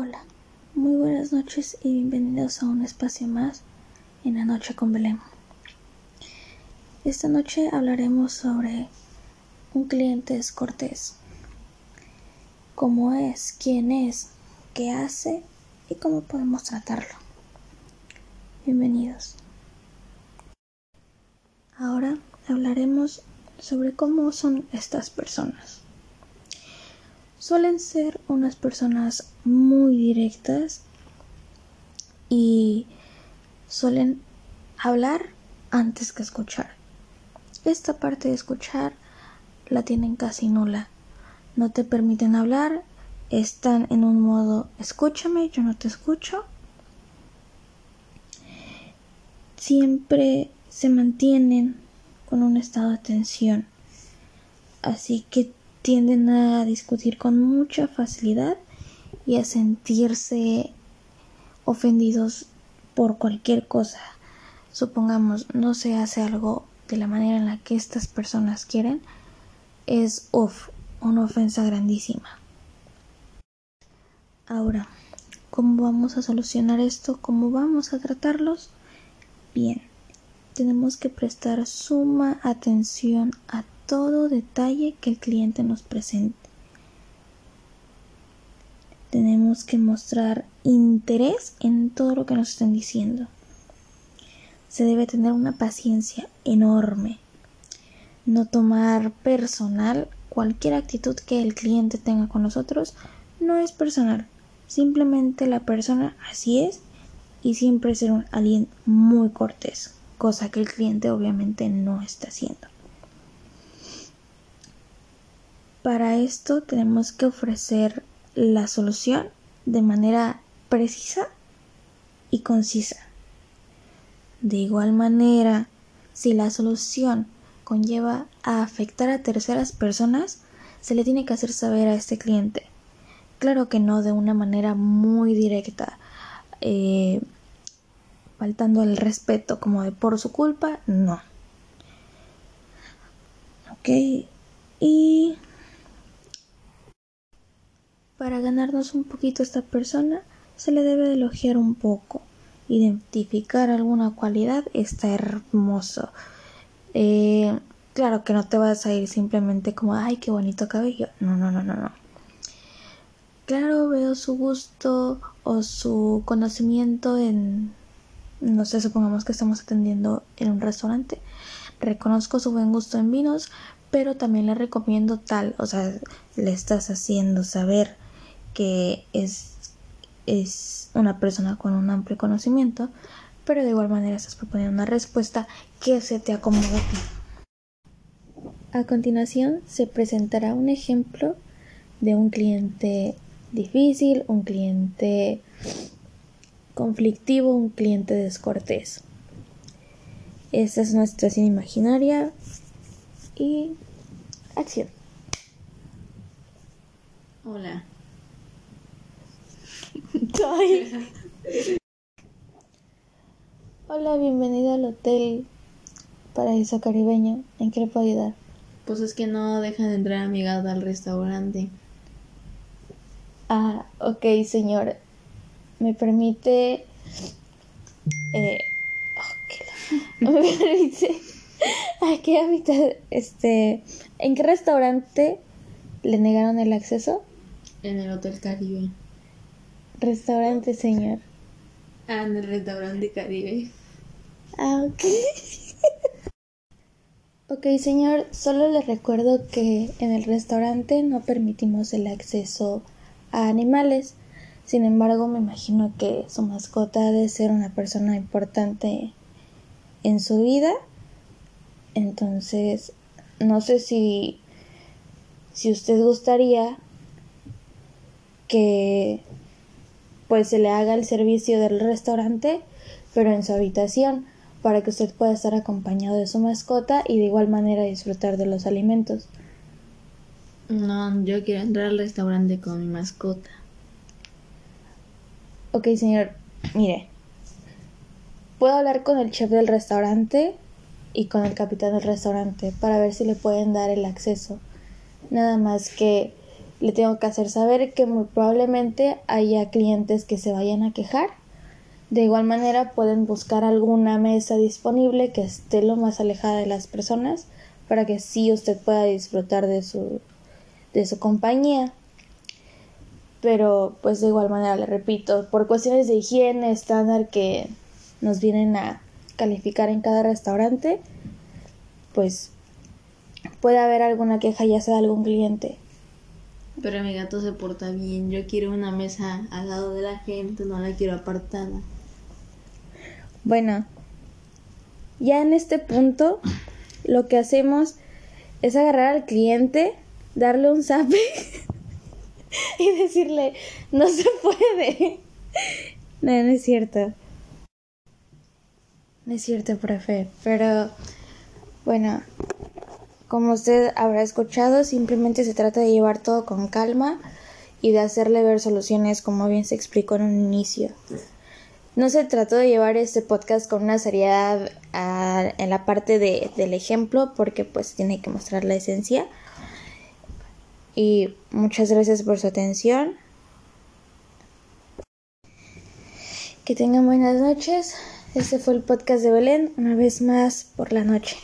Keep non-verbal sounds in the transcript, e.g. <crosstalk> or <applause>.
Hola, muy buenas noches y bienvenidos a un espacio más en la noche con Belén. Esta noche hablaremos sobre un cliente descortés. Cómo es, quién es, qué hace y cómo podemos tratarlo. Bienvenidos. Ahora hablaremos sobre cómo son estas personas. Suelen ser unas personas muy directas y suelen hablar antes que escuchar. Esta parte de escuchar la tienen casi nula. No te permiten hablar, están en un modo escúchame, yo no te escucho. Siempre se mantienen con un estado de tensión. Así que tienden a discutir con mucha facilidad y a sentirse ofendidos por cualquier cosa. Supongamos no se hace algo de la manera en la que estas personas quieren, es una ofensa grandísima. Ahora, ¿cómo vamos a solucionar esto? ¿Cómo vamos a tratarlos? Bien, tenemos que prestar suma atención a todo detalle que el cliente nos presente. Tenemos que mostrar interés en todo lo que nos estén diciendo. Se debe tener una paciencia enorme. No tomar personal cualquier actitud que el cliente tenga con nosotros. No es personal. Simplemente la persona así es y siempre ser un, alguien muy cortés, cosa que el cliente obviamente no está haciendo. Para esto tenemos que ofrecer la solución de manera precisa y concisa. De igual manera, si la solución conlleva a afectar a terceras personas, se le tiene que hacer saber a este cliente. Claro que no de una manera muy directa, eh, faltando el respeto como de por su culpa, no. Ok, y para ganarnos un poquito a esta persona, se le debe elogiar un poco. Identificar alguna cualidad está hermoso. Eh, claro que no te vas a ir simplemente como, ay, qué bonito cabello. No, no, no, no, no. Claro, veo su gusto o su conocimiento en, no sé, supongamos que estamos atendiendo en un restaurante. Reconozco su buen gusto en vinos, pero también le recomiendo tal, o sea, le estás haciendo saber que es, es una persona con un amplio conocimiento, pero de igual manera estás proponiendo una respuesta que se te acomoda a ti. A continuación se presentará un ejemplo de un cliente difícil, un cliente conflictivo, un cliente descortés. Esta es nuestra escena imaginaria y acción. Hola, Hola, bienvenido al Hotel Paraíso Caribeño. ¿En qué le puedo ayudar? Pues es que no dejan entrar a mi gato al restaurante. Ah, ok, señor. ¿Me permite... Eh... Oh, <laughs> ¿Me permite... ¿A qué mitad? Este... ¿En qué restaurante le negaron el acceso? En el Hotel Caribe. Restaurante, señor. Ah, en el restaurante Caribe. Ah, ok. <laughs> ok, señor, solo le recuerdo que en el restaurante no permitimos el acceso a animales. Sin embargo, me imagino que su mascota debe ser una persona importante en su vida. Entonces, no sé si si usted gustaría que pues se le haga el servicio del restaurante, pero en su habitación, para que usted pueda estar acompañado de su mascota y de igual manera disfrutar de los alimentos. No, yo quiero entrar al restaurante con mi mascota. Ok, señor, mire. Puedo hablar con el chef del restaurante y con el capitán del restaurante para ver si le pueden dar el acceso. Nada más que le tengo que hacer saber que muy probablemente haya clientes que se vayan a quejar. De igual manera pueden buscar alguna mesa disponible que esté lo más alejada de las personas para que sí usted pueda disfrutar de su de su compañía. Pero pues de igual manera le repito, por cuestiones de higiene estándar que nos vienen a calificar en cada restaurante, pues puede haber alguna queja ya sea de algún cliente. Pero mi gato se porta bien. Yo quiero una mesa al lado de la gente, no la quiero apartada. Bueno, ya en este punto lo que hacemos es agarrar al cliente, darle un zape <laughs> y decirle, no se puede. No, no es cierto. No es cierto, profe. Pero, bueno, como usted habrá escuchado, simplemente se trata de llevar todo con calma y de hacerle ver soluciones como bien se explicó en un inicio. No se trató de llevar este podcast con una seriedad ah, en la parte de, del ejemplo porque pues tiene que mostrar la esencia. Y muchas gracias por su atención. Que tengan buenas noches. Este fue el podcast de Belén, una vez más por la noche.